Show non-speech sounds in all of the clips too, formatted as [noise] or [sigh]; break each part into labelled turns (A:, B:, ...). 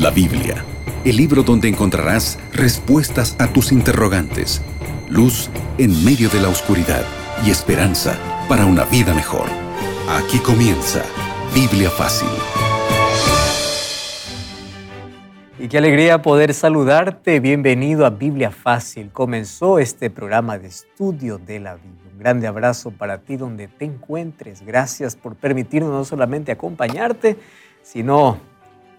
A: La Biblia, el libro donde encontrarás respuestas a tus interrogantes, luz en medio de la oscuridad y esperanza para una vida mejor. Aquí comienza Biblia Fácil.
B: Y qué alegría poder saludarte. Bienvenido a Biblia Fácil. Comenzó este programa de estudio de la Biblia. Un grande abrazo para ti donde te encuentres. Gracias por permitirnos no solamente acompañarte, sino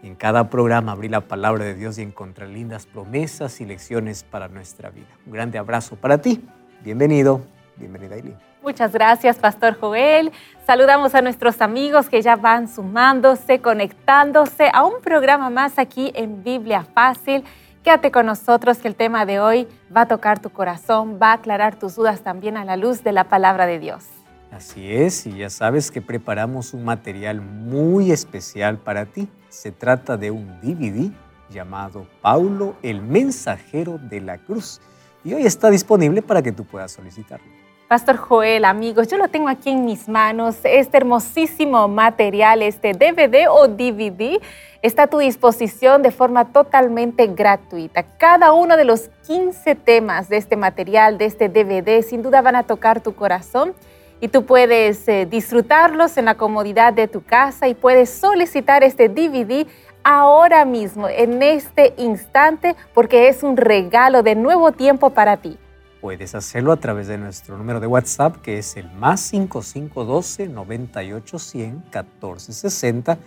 B: en cada programa abrir la palabra de Dios y encontrar lindas promesas y lecciones para nuestra vida. Un grande abrazo para ti. Bienvenido, bienvenida Aileen.
C: Muchas gracias, Pastor Joel. Saludamos a nuestros amigos que ya van sumándose, conectándose a un programa más aquí en Biblia Fácil. Quédate con nosotros que el tema de hoy va a tocar tu corazón, va a aclarar tus dudas también a la luz de la palabra de Dios.
B: Así es, y ya sabes que preparamos un material muy especial para ti. Se trata de un DVD llamado Paulo, el mensajero de la cruz. Y hoy está disponible para que tú puedas solicitarlo.
C: Pastor Joel, amigos, yo lo tengo aquí en mis manos. Este hermosísimo material, este DVD o DVD, está a tu disposición de forma totalmente gratuita. Cada uno de los 15 temas de este material, de este DVD, sin duda van a tocar tu corazón y tú puedes eh, disfrutarlos en la comodidad de tu casa y puedes solicitar este DVD ahora mismo, en este instante, porque es un regalo de nuevo tiempo para ti.
B: Puedes hacerlo a través de nuestro número de WhatsApp, que es el más 5512 9810 1460,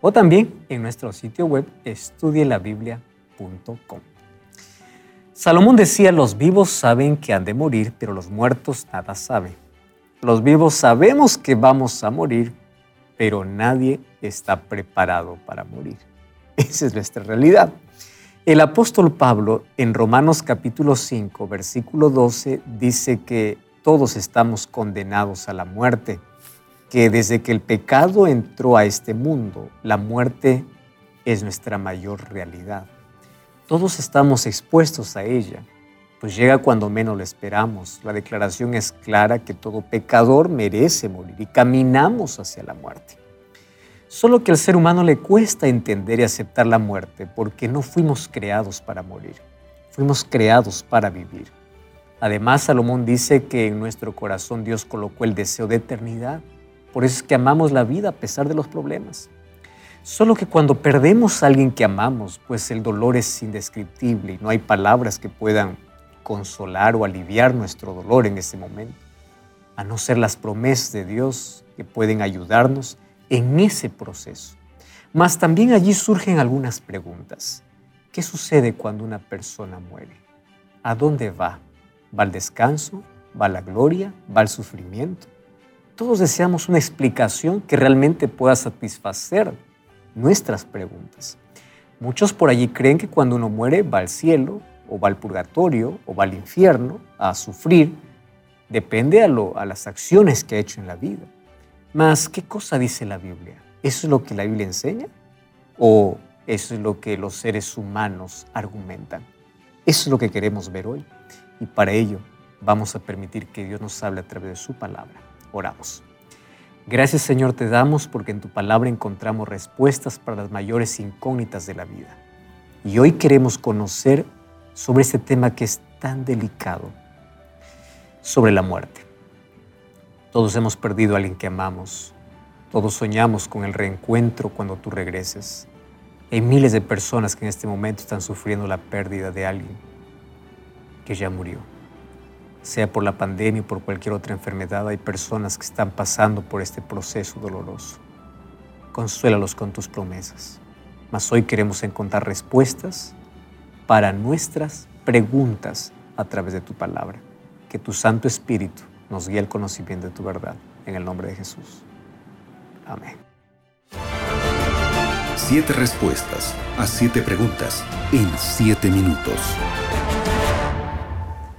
B: o también en nuestro sitio web estudielabiblia.com. Salomón decía, los vivos saben que han de morir, pero los muertos nada saben. Los vivos sabemos que vamos a morir, pero nadie está preparado para morir. [laughs] Esa es nuestra realidad. El apóstol Pablo en Romanos capítulo 5, versículo 12, dice que todos estamos condenados a la muerte, que desde que el pecado entró a este mundo, la muerte es nuestra mayor realidad. Todos estamos expuestos a ella pues llega cuando menos lo esperamos. La declaración es clara que todo pecador merece morir y caminamos hacia la muerte. Solo que al ser humano le cuesta entender y aceptar la muerte porque no fuimos creados para morir, fuimos creados para vivir. Además, Salomón dice que en nuestro corazón Dios colocó el deseo de eternidad. Por eso es que amamos la vida a pesar de los problemas. Solo que cuando perdemos a alguien que amamos, pues el dolor es indescriptible y no hay palabras que puedan consolar o aliviar nuestro dolor en ese momento, a no ser las promesas de Dios que pueden ayudarnos en ese proceso. Mas también allí surgen algunas preguntas. ¿Qué sucede cuando una persona muere? ¿A dónde va? ¿Va al descanso? ¿Va a la gloria? ¿Va al sufrimiento? Todos deseamos una explicación que realmente pueda satisfacer nuestras preguntas. Muchos por allí creen que cuando uno muere va al cielo o va al purgatorio o va al infierno a sufrir, depende a, lo, a las acciones que ha hecho en la vida. Mas, ¿qué cosa dice la Biblia? ¿Eso es lo que la Biblia enseña? ¿O eso es lo que los seres humanos argumentan? Eso es lo que queremos ver hoy. Y para ello vamos a permitir que Dios nos hable a través de su palabra. Oramos. Gracias Señor te damos porque en tu palabra encontramos respuestas para las mayores incógnitas de la vida. Y hoy queremos conocer sobre este tema que es tan delicado, sobre la muerte. Todos hemos perdido a alguien que amamos, todos soñamos con el reencuentro cuando tú regreses. Hay miles de personas que en este momento están sufriendo la pérdida de alguien que ya murió. Sea por la pandemia o por cualquier otra enfermedad, hay personas que están pasando por este proceso doloroso. Consuélalos con tus promesas. Mas hoy queremos encontrar respuestas para nuestras preguntas a través de tu palabra. Que tu Santo Espíritu nos guíe al conocimiento de tu verdad. En el nombre de Jesús. Amén.
A: Siete respuestas a siete preguntas en siete minutos.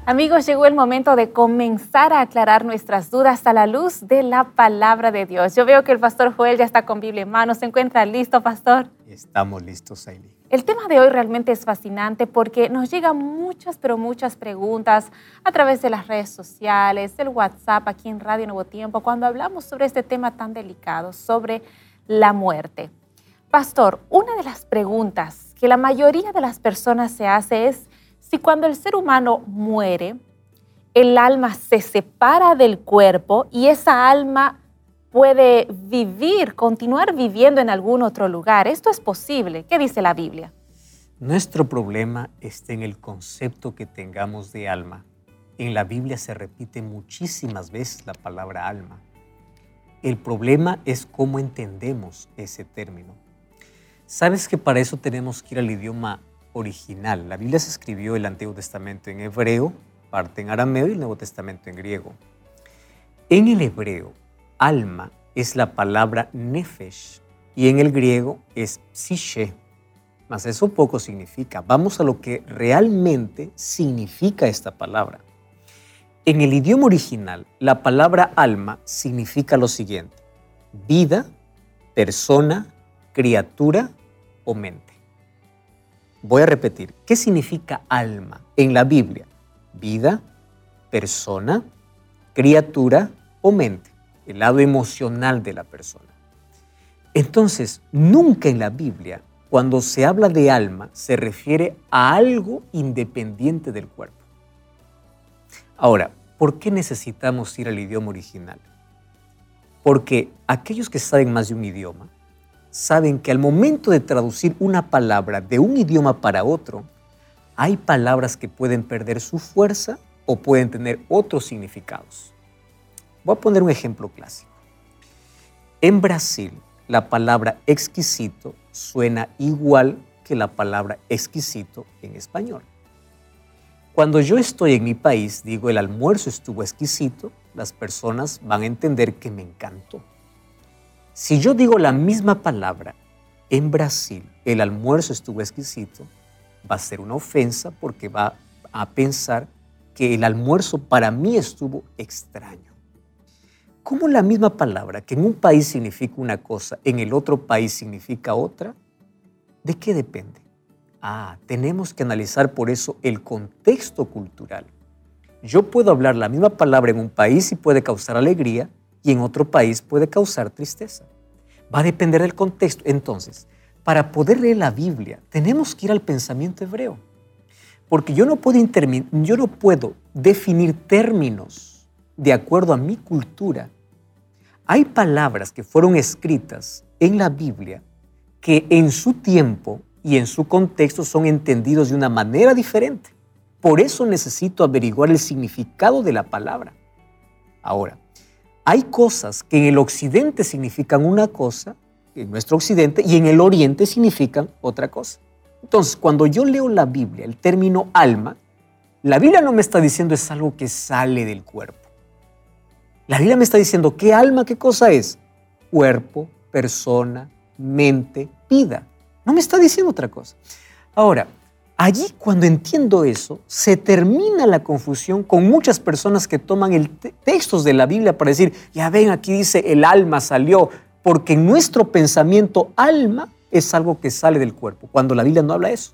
C: Amigos, llegó el momento de comenzar a aclarar nuestras dudas a la luz de la palabra de Dios. Yo veo que el pastor Joel ya está con Biblia en mano. ¿Se encuentra listo, pastor?
B: Estamos listos, Aileen.
C: El tema de hoy realmente es fascinante porque nos llegan muchas, pero muchas preguntas a través de las redes sociales, el WhatsApp, aquí en Radio Nuevo Tiempo, cuando hablamos sobre este tema tan delicado, sobre la muerte. Pastor, una de las preguntas que la mayoría de las personas se hace es si cuando el ser humano muere, el alma se separa del cuerpo y esa alma puede vivir, continuar viviendo en algún otro lugar. ¿Esto es posible? ¿Qué dice la Biblia?
B: Nuestro problema está en el concepto que tengamos de alma. En la Biblia se repite muchísimas veces la palabra alma. El problema es cómo entendemos ese término. Sabes que para eso tenemos que ir al idioma original. La Biblia se escribió el Antiguo Testamento en hebreo, parte en arameo y el Nuevo Testamento en griego. En el hebreo, alma es la palabra nefesh y en el griego es psiche. Mas eso poco significa. Vamos a lo que realmente significa esta palabra. En el idioma original, la palabra alma significa lo siguiente. Vida, persona, criatura o mente. Voy a repetir, ¿qué significa alma en la Biblia? vida, persona, criatura o mente, el lado emocional de la persona. Entonces, nunca en la Biblia, cuando se habla de alma, se refiere a algo independiente del cuerpo. Ahora, ¿por qué necesitamos ir al idioma original? Porque aquellos que saben más de un idioma saben que al momento de traducir una palabra de un idioma para otro, hay palabras que pueden perder su fuerza o pueden tener otros significados. Voy a poner un ejemplo clásico. En Brasil, la palabra exquisito suena igual que la palabra exquisito en español. Cuando yo estoy en mi país, digo el almuerzo estuvo exquisito, las personas van a entender que me encantó. Si yo digo la misma palabra en Brasil, el almuerzo estuvo exquisito, va a ser una ofensa porque va a pensar que el almuerzo para mí estuvo extraño. ¿Cómo la misma palabra que en un país significa una cosa, en el otro país significa otra? ¿De qué depende? Ah, tenemos que analizar por eso el contexto cultural. Yo puedo hablar la misma palabra en un país y puede causar alegría y en otro país puede causar tristeza. Va a depender del contexto. Entonces, para poder leer la Biblia, tenemos que ir al pensamiento hebreo. Porque yo no puedo, yo no puedo definir términos de acuerdo a mi cultura. Hay palabras que fueron escritas en la Biblia que en su tiempo y en su contexto son entendidos de una manera diferente. Por eso necesito averiguar el significado de la palabra. Ahora, hay cosas que en el occidente significan una cosa en nuestro occidente y en el oriente significan otra cosa. Entonces, cuando yo leo la Biblia, el término alma, la Biblia no me está diciendo es algo que sale del cuerpo. La Biblia me está diciendo qué alma, qué cosa es. Cuerpo, persona, mente, vida. No me está diciendo otra cosa. Ahora, allí cuando entiendo eso, se termina la confusión con muchas personas que toman el textos de la Biblia para decir, ya ven, aquí dice el alma salió, porque en nuestro pensamiento alma es algo que sale del cuerpo, cuando la Biblia no habla eso.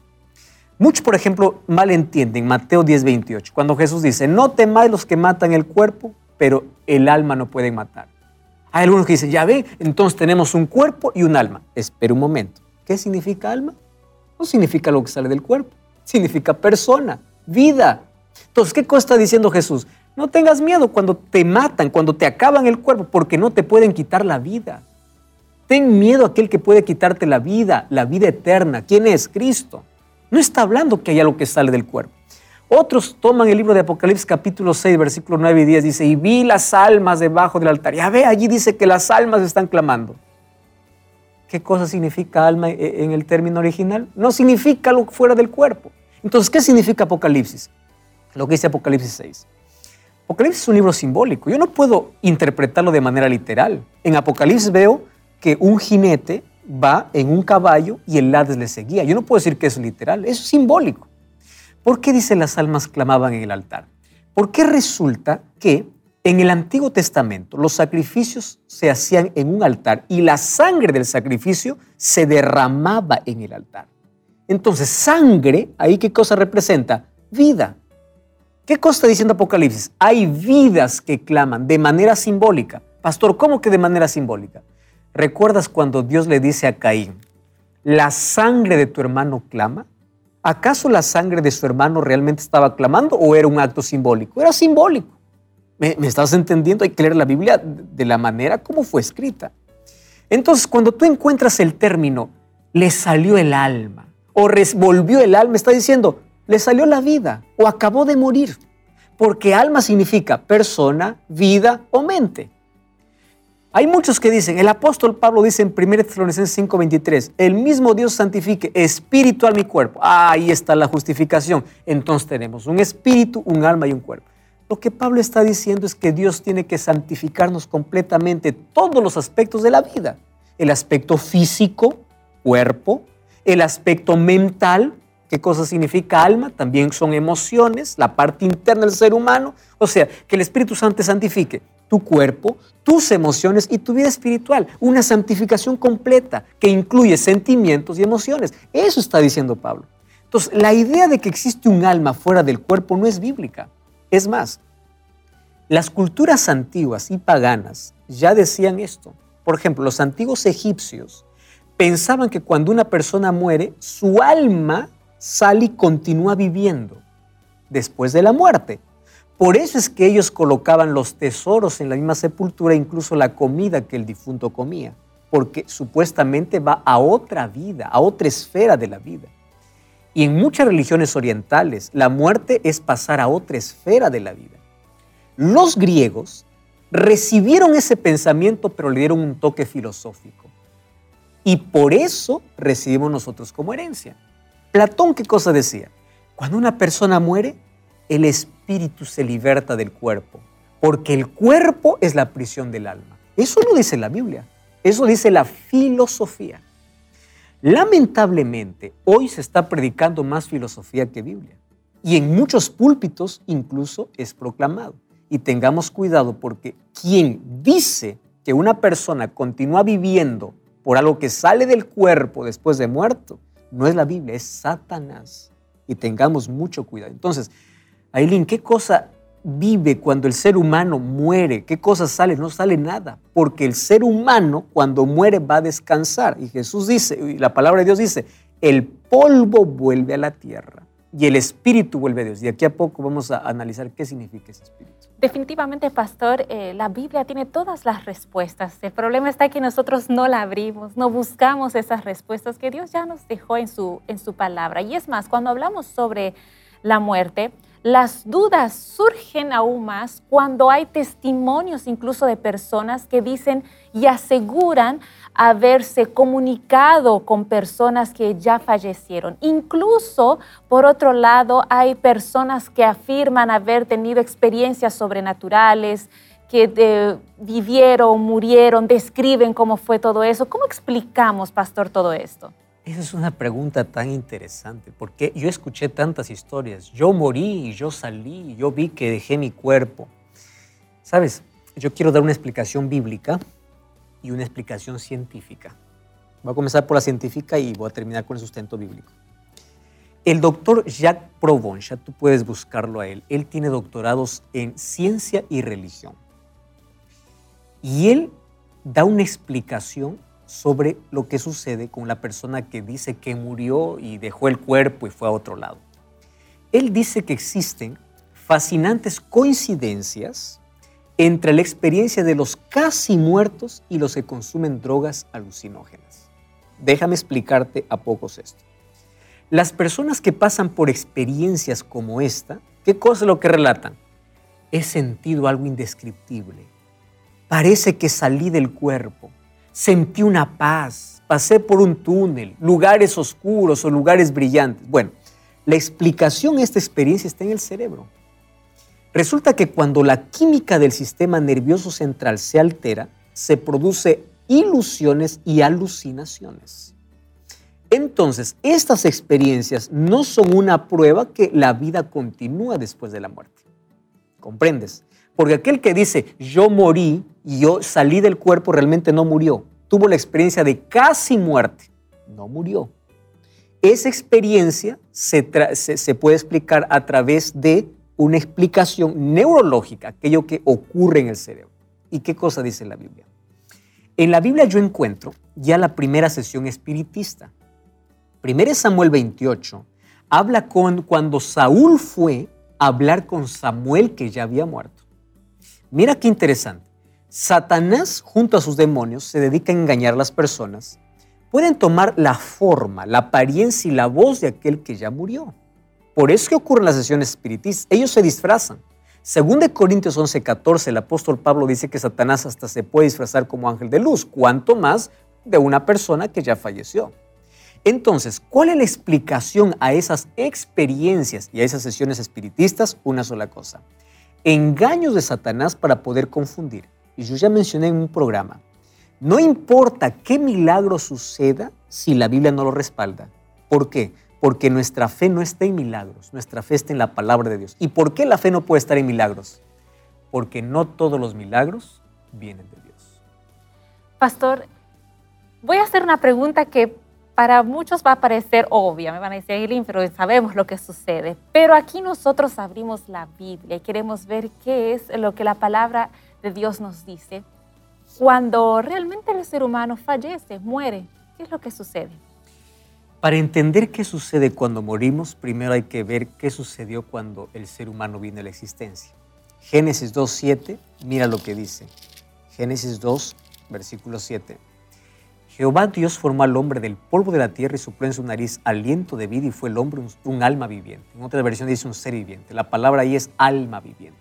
B: Muchos, por ejemplo, malentienden Mateo 10, 28, cuando Jesús dice, no temáis los que matan el cuerpo, pero el alma no pueden matar. Hay algunos que dicen, ya ve, entonces tenemos un cuerpo y un alma. Espera un momento, ¿qué significa alma? No significa lo que sale del cuerpo, significa persona, vida. Entonces, ¿qué cosa está diciendo Jesús? No tengas miedo cuando te matan, cuando te acaban el cuerpo, porque no te pueden quitar la vida. Ten miedo a aquel que puede quitarte la vida, la vida eterna. ¿Quién es? Cristo. No está hablando que hay algo que sale del cuerpo. Otros toman el libro de Apocalipsis capítulo 6, versículo 9 y 10, dice, y vi las almas debajo del altar. Ya ve, allí dice que las almas están clamando. ¿Qué cosa significa alma e, en el término original? No significa lo fuera del cuerpo. Entonces, ¿qué significa Apocalipsis? Lo que dice Apocalipsis 6. Apocalipsis es un libro simbólico. Yo no puedo interpretarlo de manera literal. En Apocalipsis veo que un jinete va en un caballo y el Hades le seguía. Yo no puedo decir que es literal, es simbólico. ¿Por qué dice las almas clamaban en el altar? Porque resulta que en el Antiguo Testamento los sacrificios se hacían en un altar y la sangre del sacrificio se derramaba en el altar. Entonces, sangre, ahí qué cosa representa? Vida. ¿Qué cosa está diciendo Apocalipsis? Hay vidas que claman de manera simbólica. Pastor, ¿cómo que de manera simbólica? ¿Recuerdas cuando Dios le dice a Caín, ¿la sangre de tu hermano clama? ¿Acaso la sangre de su hermano realmente estaba clamando o era un acto simbólico? Era simbólico. ¿Me, estás entendiendo? Hay que leer la Biblia de la manera como fue escrita. Entonces, cuando tú encuentras el término, le salió el alma, o volvió el alma, está diciendo, le salió la vida, o acabó de morir. Porque alma significa persona, vida o mente. Hay muchos que dicen, el apóstol Pablo dice en 1 Tesalonicenses 5:23, el mismo Dios santifique espíritu a mi cuerpo. ahí está la justificación. Entonces tenemos un espíritu, un alma y un cuerpo. Lo que Pablo está diciendo es que Dios tiene que santificarnos completamente todos los aspectos de la vida. El aspecto físico, cuerpo, el aspecto mental, ¿qué cosa significa alma? También son emociones, la parte interna del ser humano. O sea, que el Espíritu Santo santifique tu cuerpo, tus emociones y tu vida espiritual. Una santificación completa que incluye sentimientos y emociones. Eso está diciendo Pablo. Entonces, la idea de que existe un alma fuera del cuerpo no es bíblica. Es más, las culturas antiguas y paganas ya decían esto. Por ejemplo, los antiguos egipcios pensaban que cuando una persona muere, su alma sale y continúa viviendo después de la muerte. Por eso es que ellos colocaban los tesoros en la misma sepultura, incluso la comida que el difunto comía, porque supuestamente va a otra vida, a otra esfera de la vida. Y en muchas religiones orientales, la muerte es pasar a otra esfera de la vida. Los griegos recibieron ese pensamiento, pero le dieron un toque filosófico. Y por eso recibimos nosotros como herencia. Platón, ¿qué cosa decía? Cuando una persona muere, el espíritu se liberta del cuerpo, porque el cuerpo es la prisión del alma. Eso no dice la Biblia, eso dice la filosofía. Lamentablemente, hoy se está predicando más filosofía que Biblia. Y en muchos púlpitos incluso es proclamado. Y tengamos cuidado porque quien dice que una persona continúa viviendo por algo que sale del cuerpo después de muerto, no es la Biblia, es Satanás. Y tengamos mucho cuidado. Entonces, Aileen, ¿qué cosa vive cuando el ser humano muere? ¿Qué cosa sale? No sale nada, porque el ser humano cuando muere va a descansar. Y Jesús dice, y la palabra de Dios dice, el polvo vuelve a la tierra y el espíritu vuelve a Dios. Y aquí a poco vamos a analizar qué significa ese espíritu.
C: Definitivamente, pastor, eh, la Biblia tiene todas las respuestas. El problema está que nosotros no la abrimos, no buscamos esas respuestas que Dios ya nos dejó en su, en su palabra. Y es más, cuando hablamos sobre la muerte, las dudas surgen aún más cuando hay testimonios incluso de personas que dicen y aseguran haberse comunicado con personas que ya fallecieron. Incluso, por otro lado, hay personas que afirman haber tenido experiencias sobrenaturales, que eh, vivieron, murieron, describen cómo fue todo eso. ¿Cómo explicamos, pastor, todo esto?
B: Esa es una pregunta tan interesante, porque yo escuché tantas historias. Yo morí y yo salí y yo vi que dejé mi cuerpo. Sabes, yo quiero dar una explicación bíblica y una explicación científica. Voy a comenzar por la científica y voy a terminar con el sustento bíblico. El doctor Jacques Provence, tú puedes buscarlo a él, él tiene doctorados en ciencia y religión. Y él da una explicación sobre lo que sucede con la persona que dice que murió y dejó el cuerpo y fue a otro lado. Él dice que existen fascinantes coincidencias entre la experiencia de los casi muertos y los que consumen drogas alucinógenas. Déjame explicarte a pocos esto. Las personas que pasan por experiencias como esta, ¿qué cosa es lo que relatan? He sentido algo indescriptible. Parece que salí del cuerpo sentí una paz, pasé por un túnel, lugares oscuros o lugares brillantes. Bueno, la explicación a esta experiencia está en el cerebro. Resulta que cuando la química del sistema nervioso central se altera, se produce ilusiones y alucinaciones. Entonces, estas experiencias no son una prueba que la vida continúa después de la muerte. ¿Comprendes? Porque aquel que dice, yo morí y yo salí del cuerpo, realmente no murió. Tuvo la experiencia de casi muerte. No murió. Esa experiencia se, puede explicar a través de una explicación neurológica, aquello que ocurre en el cerebro. ¿Y qué cosa dice la Biblia? En la Biblia yo encuentro ya la primera sesión espiritista. 1 Samuel 28 habla con cuando Saúl fue a hablar con Samuel que ya había muerto. Mira qué interesante. Satanás junto a sus demonios se dedica a engañar a las personas. Pueden tomar la forma, la apariencia y la voz de aquel que ya murió. Por eso que ocurren las sesiones espiritistas. Ellos se disfrazan. Según de Corintios 11:14, el apóstol Pablo dice que Satanás hasta se puede disfrazar como ángel de luz, cuanto más de una persona que ya falleció. Entonces, ¿cuál es la explicación a esas experiencias y a esas sesiones espiritistas? Una sola cosa. Engaños de Satanás para poder confundir. Y yo ya mencioné en un programa, no importa qué milagro suceda si la Biblia no lo respalda. ¿Por qué? Porque nuestra fe no está en milagros, nuestra fe está en la palabra de Dios. ¿Y por qué la fe no puede estar en milagros? Porque no todos los milagros vienen de Dios.
C: Pastor, voy a hacer una pregunta que para muchos va a parecer obvia, me van a decir, pero sabemos lo que sucede. Pero aquí nosotros abrimos la Biblia y queremos ver qué es lo que la palabra de Dios nos dice. Cuando realmente el ser humano fallece, muere, ¿qué es lo que sucede?
B: Para entender qué sucede cuando morimos, primero hay que ver qué sucedió cuando el ser humano viene a la existencia. Génesis 2.7, mira lo que dice. Génesis 2, versículo 7. Jehová Dios formó al hombre del polvo de la tierra y sopló en su nariz aliento de vida y fue el hombre un, alma viviente. En otra versión dice un ser viviente. La palabra ahí es alma viviente.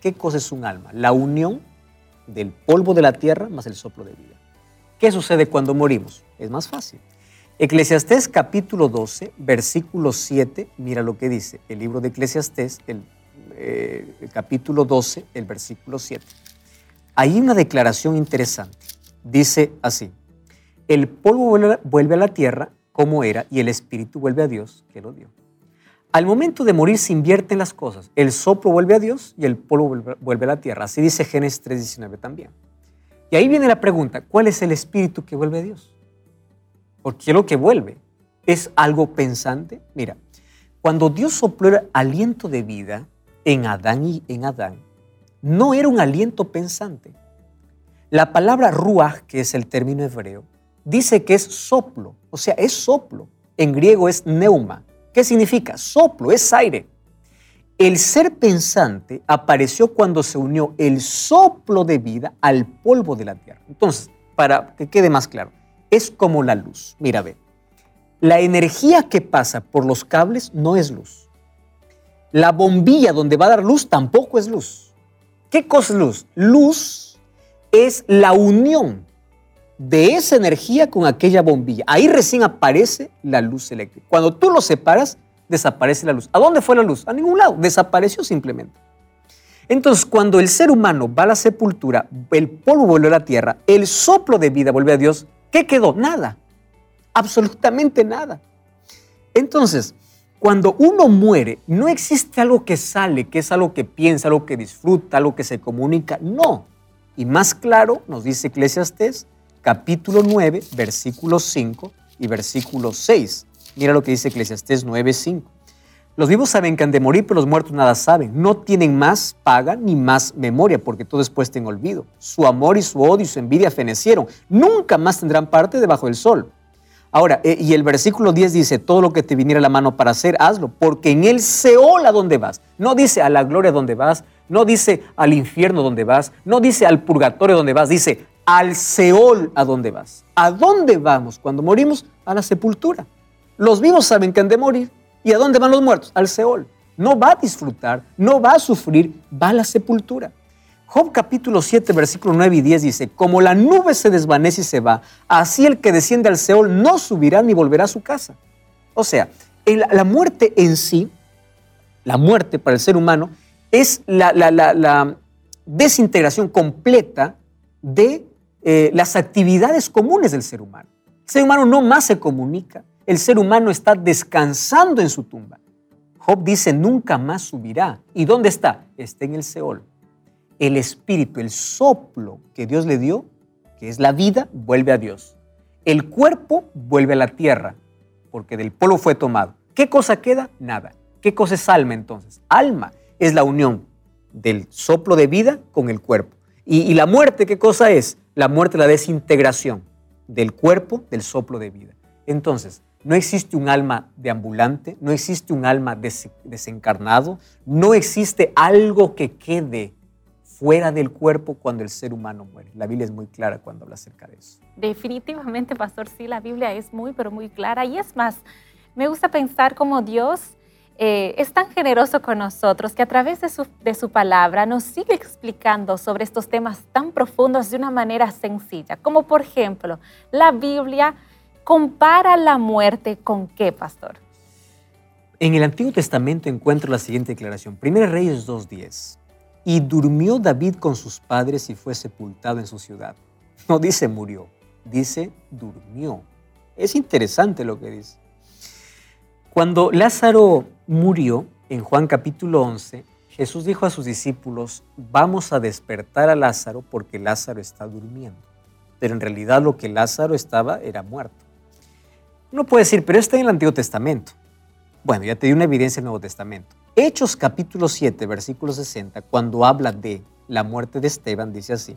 B: ¿Qué cosa es un alma? La unión del polvo de la tierra más el soplo de vida. ¿Qué sucede cuando morimos? Es más fácil. Eclesiastés capítulo 12, versículo 7, mira lo que dice el libro de Eclesiastés, el, eh, capítulo 12, el versículo 7. Hay una declaración interesante. Dice así, el polvo vuelve a la tierra como era y el espíritu vuelve a Dios que lo dio. Al momento de morir se invierten las cosas. El soplo vuelve a Dios y el polvo vuelve a la tierra. Así dice Génesis 3.19 también. Y ahí viene la pregunta, ¿cuál es el espíritu que vuelve a Dios? Porque lo que vuelve es algo pensante. Mira, cuando Dios sopló el aliento de vida en Adán y en Adán, no era un aliento pensante. La palabra ruach, que es el término hebreo, dice que es soplo, o sea, es soplo. En griego es neuma. ¿Qué significa? Soplo, es aire. El ser pensante apareció cuando se unió el soplo de vida al polvo de la tierra. Entonces, para que quede más claro, es como la luz. Mira, ve. La energía que pasa por los cables no es luz. La bombilla donde va a dar luz tampoco es luz. ¿Qué cosa es luz? Luz es la unión de esa energía con aquella bombilla. Ahí recién aparece la luz eléctrica. Cuando tú lo separas, desaparece la luz. ¿A dónde fue la luz? A ningún lado. Desapareció simplemente. Entonces, cuando el ser humano va a la sepultura, el polvo vuelve a la tierra, el soplo de vida vuelve a Dios, ¿qué quedó? Nada. Absolutamente nada. Entonces, cuando uno muere, no existe algo que sale, que es algo que piensa, algo que disfruta, algo que se comunica. No. Y más claro, nos dice Eclesiastes, capítulo 9, versículo 5 y versículo 6. Mira lo que dice Eclesiastés 9, 5. Los vivos saben que han de morir, pero los muertos nada saben. No tienen más paga ni más memoria, porque todo es puesto en olvido. Su amor y su odio y su envidia fenecieron. Nunca más tendrán parte debajo del sol. Ahora, eh, y el versículo 10 dice, todo lo que te viniera a la mano para hacer, hazlo, porque en el Seol a donde vas. No dice a la gloria donde vas, no dice al infierno donde vas, no dice al purgatorio donde vas, dice al Seol a dónde vas. ¿A dónde vamos cuando morimos? A la sepultura. Los vivos saben que han de morir. ¿Y a dónde van los muertos? Al Seol. No va a disfrutar, no va a sufrir, va a la sepultura. Job capítulo 7, versículo 9 y 10 dice, como la nube se desvanece y se va, así el que desciende al Seol no subirá ni volverá a su casa. O sea, la muerte en sí, la muerte para el ser humano, es la, la desintegración completa de eh, las actividades comunes del ser humano. El ser humano no más se comunica, el ser humano está descansando en su tumba. Job dice, nunca más subirá. ¿Y dónde está? Está en el Seol. El espíritu, el soplo que Dios le dio, que es la vida, vuelve a Dios. El cuerpo vuelve a la tierra, porque del polvo fue tomado. ¿Qué cosa queda? Nada. ¿Qué cosa es alma entonces? Alma es la unión del soplo de vida con el cuerpo. ¿Y, y la muerte qué cosa es? La muerte la desintegración del cuerpo del soplo de vida. Entonces, No existe un alma deambulante, no existe un alma desencarnado, no existe algo que quede fuera del cuerpo cuando el ser humano muere. La Biblia es muy clara cuando habla acerca de eso.
C: Definitivamente, pastor, sí, la Biblia es muy, pero muy clara. Y es más, me gusta pensar cómo Dios eh, es tan generoso con nosotros que a través de su, de su, palabra nos sigue explicando sobre estos temas tan profundos de una manera sencilla. Como por ejemplo, la Biblia compara la muerte con qué, pastor?
B: En el Antiguo Testamento encuentro la siguiente declaración. 1 Reyes 2.10. Y durmió David con sus padres y fue sepultado en su ciudad. No dice murió, dice durmió. Es interesante lo que dice. Cuando Lázaro murió, en Juan capítulo 11, Jesús dijo a sus discípulos, vamos a despertar a Lázaro porque Lázaro está durmiendo. Pero en realidad lo que Lázaro estaba era muerto. Uno puede decir, pero está en el Antiguo Testamento. Bueno, ya te di una evidencia en el Nuevo Testamento. Hechos capítulo 7, versículo 60, cuando habla de la muerte de Esteban, dice así.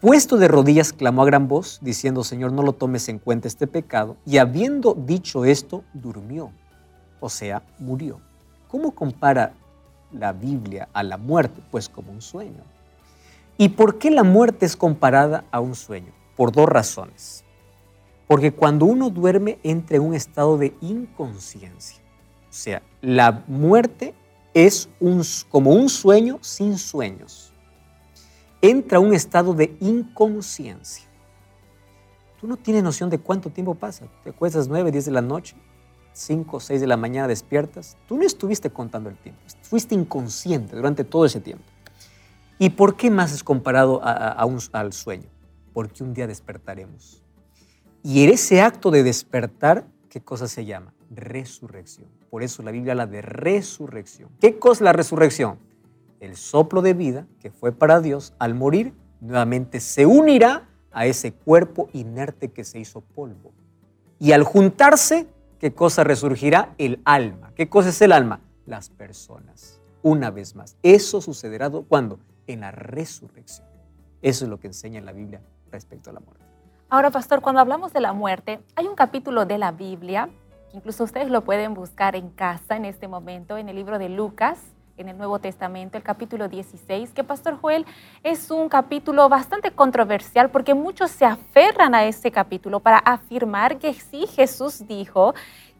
B: Puesto de rodillas, clamó a gran voz, diciendo, Señor, no lo tomes en cuenta este pecado. Y habiendo dicho esto, durmió, o sea, murió. ¿Cómo compara la Biblia a la muerte? Pues como un sueño. ¿Y por qué la muerte es comparada a un sueño? Por dos razones. Porque cuando uno duerme entra en un estado de inconsciencia. O sea, la muerte es un, como un sueño sin sueños. Entra un estado de inconsciencia. Tú no tienes noción de cuánto tiempo pasa. Te acuestas 9, 10 de la noche, 5, 6 de la mañana despiertas. Tú no estuviste contando el tiempo. Fuiste inconsciente durante todo ese tiempo. ¿Y por qué más es comparado al sueño? Porque un día despertaremos y en ese acto de despertar, ¿qué cosa se llama? Resurrección. Por eso la Biblia habla de resurrección. ¿Qué cosa es la resurrección? El soplo de vida que fue para Dios al morir, nuevamente se unirá a ese cuerpo inerte que se hizo polvo. Y al juntarse, ¿qué cosa resurgirá? El alma. ¿Qué cosa es el alma? Las personas. Una vez más. Eso sucederá cuando? En la resurrección. Eso es lo que enseña la Biblia respecto a la muerte.
C: Ahora, pastor, cuando hablamos de la muerte, hay un capítulo de la Biblia, incluso ustedes lo pueden buscar en casa en este momento, en el libro de Lucas, en el Nuevo Testamento, el capítulo 16, que Pastor Joel es un capítulo bastante controversial porque muchos se aferran a ese capítulo para afirmar que sí, Jesús dijo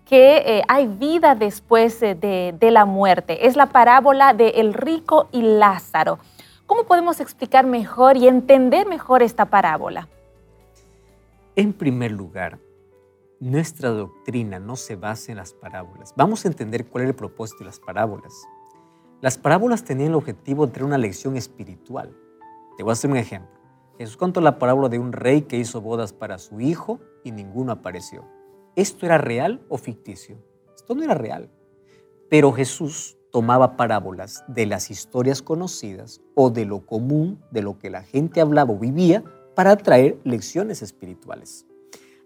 C: que eh, hay vida después de, de, la muerte. Es la parábola de el rico y Lázaro. ¿Cómo podemos explicar mejor y entender mejor esta parábola?
B: En primer lugar, nuestra doctrina no se basa en las parábolas. Vamos a entender cuál es el propósito de las parábolas. Las parábolas tenían el objetivo de tener una lección espiritual. Te voy a hacer un ejemplo. Jesús contó la parábola de un rey que hizo bodas para su hijo y ninguno apareció. ¿Esto era real o ficticio? Esto no era real. Pero Jesús tomaba parábolas de las historias conocidas o de lo común, de lo que la gente hablaba o vivía, para traer lecciones espirituales.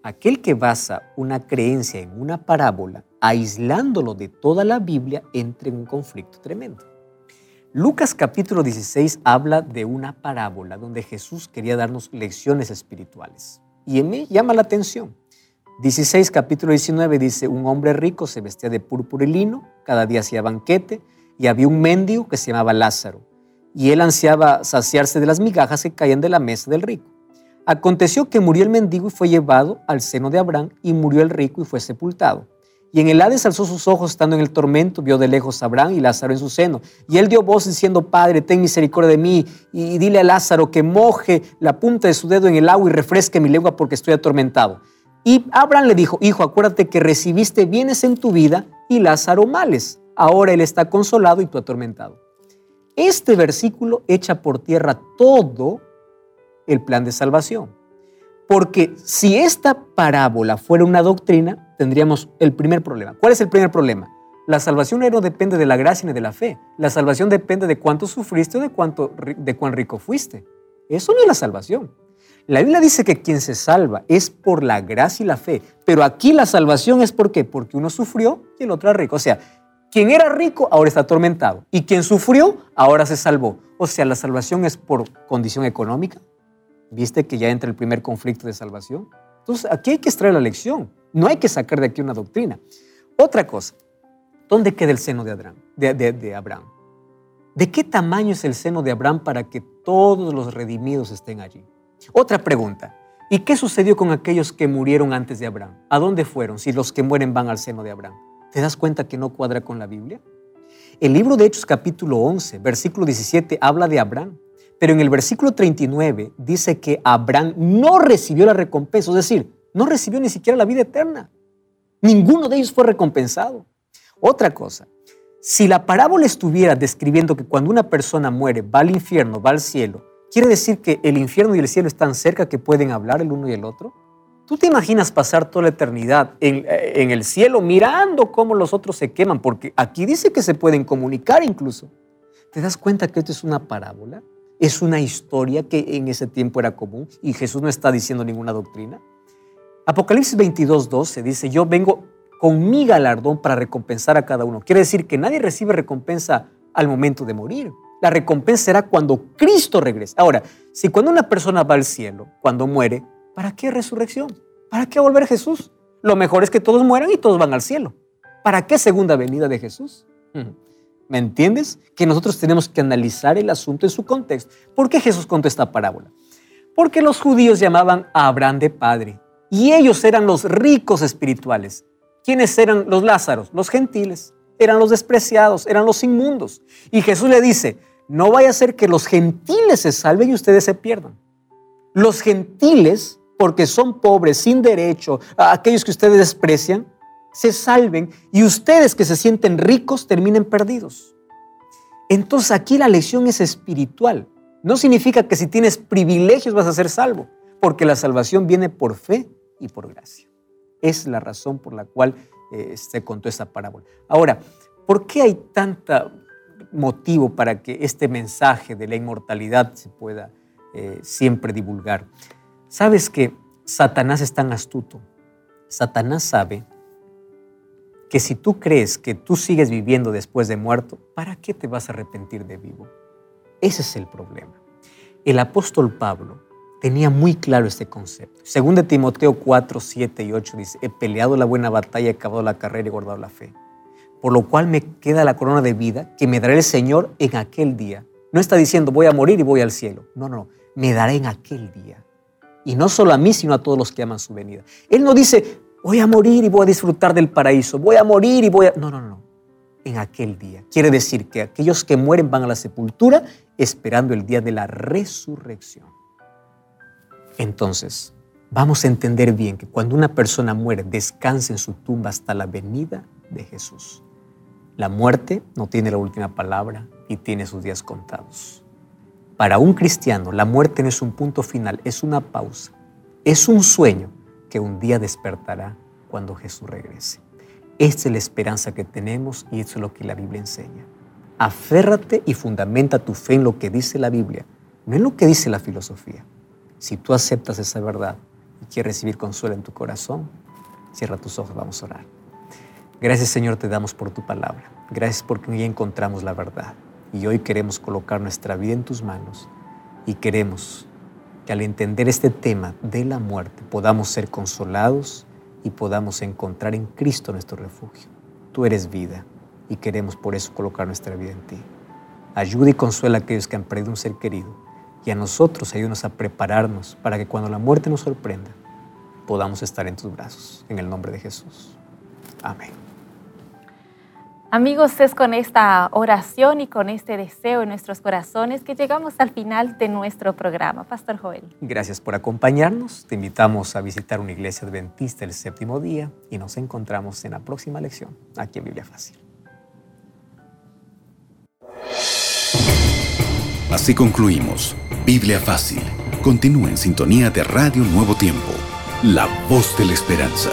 B: Aquel que basa una creencia en una parábola, aislándolo de toda la Biblia, entra en un conflicto tremendo. Lucas capítulo 16 habla de una parábola donde Jesús quería darnos lecciones espirituales. Y me llama la atención. 16 capítulo 19 dice, un hombre rico se vestía de púrpura y lino, cada día hacía banquete, y había un mendigo que se llamaba Lázaro, y él ansiaba saciarse de las migajas que caían de la mesa del rico. Aconteció que murió el mendigo y fue llevado al seno de Abraham, y murió el rico y fue sepultado. Y en el Hades alzó sus ojos estando en el tormento, vio de lejos a Abraham y Lázaro en su seno. Y él dio voz diciendo, Padre, ten misericordia de mí, y dile a Lázaro que moje la punta de su dedo en el agua y refresque mi lengua porque estoy atormentado. Y Abraham le dijo, Hijo, acuérdate que recibiste bienes en tu vida y Lázaro males. Ahora él está consolado y tú atormentado. Este versículo echa por tierra todo el plan de salvación. Porque si esta parábola fuera una doctrina, tendríamos el primer problema. ¿Cuál es el primer problema? La salvación no depende de la gracia ni de la fe. La salvación depende de cuánto sufriste o de, cuánto, de cuán rico fuiste. Eso no es la salvación. La Biblia dice que quien se salva es por la gracia y la fe, pero aquí la salvación es por qué? Porque uno sufrió y el otro es rico. O sea, quien era rico ahora está atormentado y quien sufrió ahora se salvó. O sea, la salvación es por condición económica, ¿Viste que ya entra el primer conflicto de salvación? Entonces, aquí hay que extraer la lección. No hay que sacar de aquí una doctrina. Otra cosa, ¿dónde queda el seno de Abraham? De, Abraham? ¿De qué tamaño es el seno de Abraham para que todos los redimidos estén allí? Otra pregunta, ¿y qué sucedió con aquellos que murieron antes de Abraham? ¿A dónde fueron si los que mueren van al seno de Abraham? ¿Te das cuenta que no cuadra con la Biblia? El libro de Hechos capítulo 11, versículo 17, habla de Abraham, pero en el versículo 39 dice que Abraham no recibió la recompensa, es decir, no recibió ni siquiera la vida eterna. Ninguno de ellos fue recompensado. Otra cosa, si la parábola estuviera describiendo que cuando una persona muere va al infierno, va al cielo, ¿quiere decir que el infierno y el cielo están cerca que pueden hablar el uno y el otro? ¿Tú te imaginas pasar toda la eternidad en, el cielo mirando cómo los otros se queman? Porque aquí dice que se pueden comunicar incluso. ¿Te das cuenta que esto es una parábola? Es una historia que en ese tiempo era común y Jesús no está diciendo ninguna doctrina. Apocalipsis 22, 12 dice, yo vengo con mi galardón para recompensar a cada uno. Quiere decir que nadie recibe recompensa al momento de morir. La recompensa será cuando Cristo regrese. Ahora, si cuando una persona va al cielo, cuando muere, ¿Para qué resurrección? ¿Para qué volver Jesús? Lo mejor es que todos mueran y todos van al cielo. ¿Para qué segunda venida de Jesús? ¿Me entiendes? Que nosotros tenemos que analizar el asunto en su contexto. ¿Por qué Jesús contó esta parábola? Porque los judíos llamaban a Abraham de padre y ellos eran los ricos espirituales. ¿Quiénes eran los Lázaros? Los gentiles. Eran los despreciados, eran los inmundos. Y Jesús le dice, no vaya a ser que los gentiles se salven y ustedes se pierdan. Los gentiles porque son pobres, sin derecho, a aquellos que ustedes desprecian, se salven y ustedes que se sienten ricos terminen perdidos. Entonces aquí la lección es espiritual. No significa que si tienes privilegios vas a ser salvo, porque la salvación viene por fe y por gracia. Es la razón por la cual eh, se contó esta parábola. Ahora, ¿por qué hay tanto motivo para que este mensaje de la inmortalidad se pueda eh, siempre divulgar? Sabes que Satanás es tan astuto. Satanás sabe que si tú crees que tú sigues viviendo después de muerto, ¿para qué te vas a arrepentir de vivo? Ese es el problema. El apóstol Pablo tenía muy claro este concepto. Según de Timoteo 4, 7 y 8 dice, he peleado la buena batalla, he acabado la carrera y guardado la fe. Por lo cual me queda la corona de vida que me dará el Señor en aquel día. No está diciendo voy a morir y voy al cielo. No, no, me dará en aquel día. Y no solo a mí, sino a todos los que aman su venida. Él no dice, voy a morir y voy a disfrutar del paraíso, voy a morir y voy a... No, no, no. En aquel día. Quiere decir que aquellos que mueren van a la sepultura esperando el día de la resurrección. Entonces, vamos a entender bien que cuando una persona muere, descansa en su tumba hasta la venida de Jesús. La muerte no tiene la última palabra y tiene sus días contados. Para un cristiano, la muerte no es un punto final, es una pausa. Es un sueño que un día despertará cuando Jesús regrese. Esta es la esperanza que tenemos y eso es lo que la Biblia enseña. Aférrate y fundamenta tu fe en lo que dice la Biblia, no en lo que dice la filosofía. Si tú aceptas esa verdad y quieres recibir consuelo en tu corazón, cierra tus ojos, vamos a orar. Gracias Señor te damos por tu palabra. Gracias porque hoy encontramos la verdad. Y hoy queremos colocar nuestra vida en tus manos y queremos que al entender este tema de la muerte podamos ser consolados y podamos encontrar en Cristo nuestro refugio. Tú eres vida y queremos por eso colocar nuestra vida en ti. Ayuda y consuela a aquellos que han perdido un ser querido y a nosotros ayúdanos a prepararnos para que cuando la muerte nos sorprenda podamos estar en tus brazos. En el nombre de Jesús. Amén.
C: Amigos, es con esta oración y con este deseo en nuestros corazones que llegamos al final de nuestro programa. Pastor Joel.
B: Gracias por acompañarnos. Te invitamos a visitar una iglesia adventista el séptimo día y nos encontramos en la próxima lección aquí en Biblia Fácil.
A: Así concluimos Biblia Fácil. Continúa en sintonía de Radio Nuevo Tiempo, la voz de la esperanza.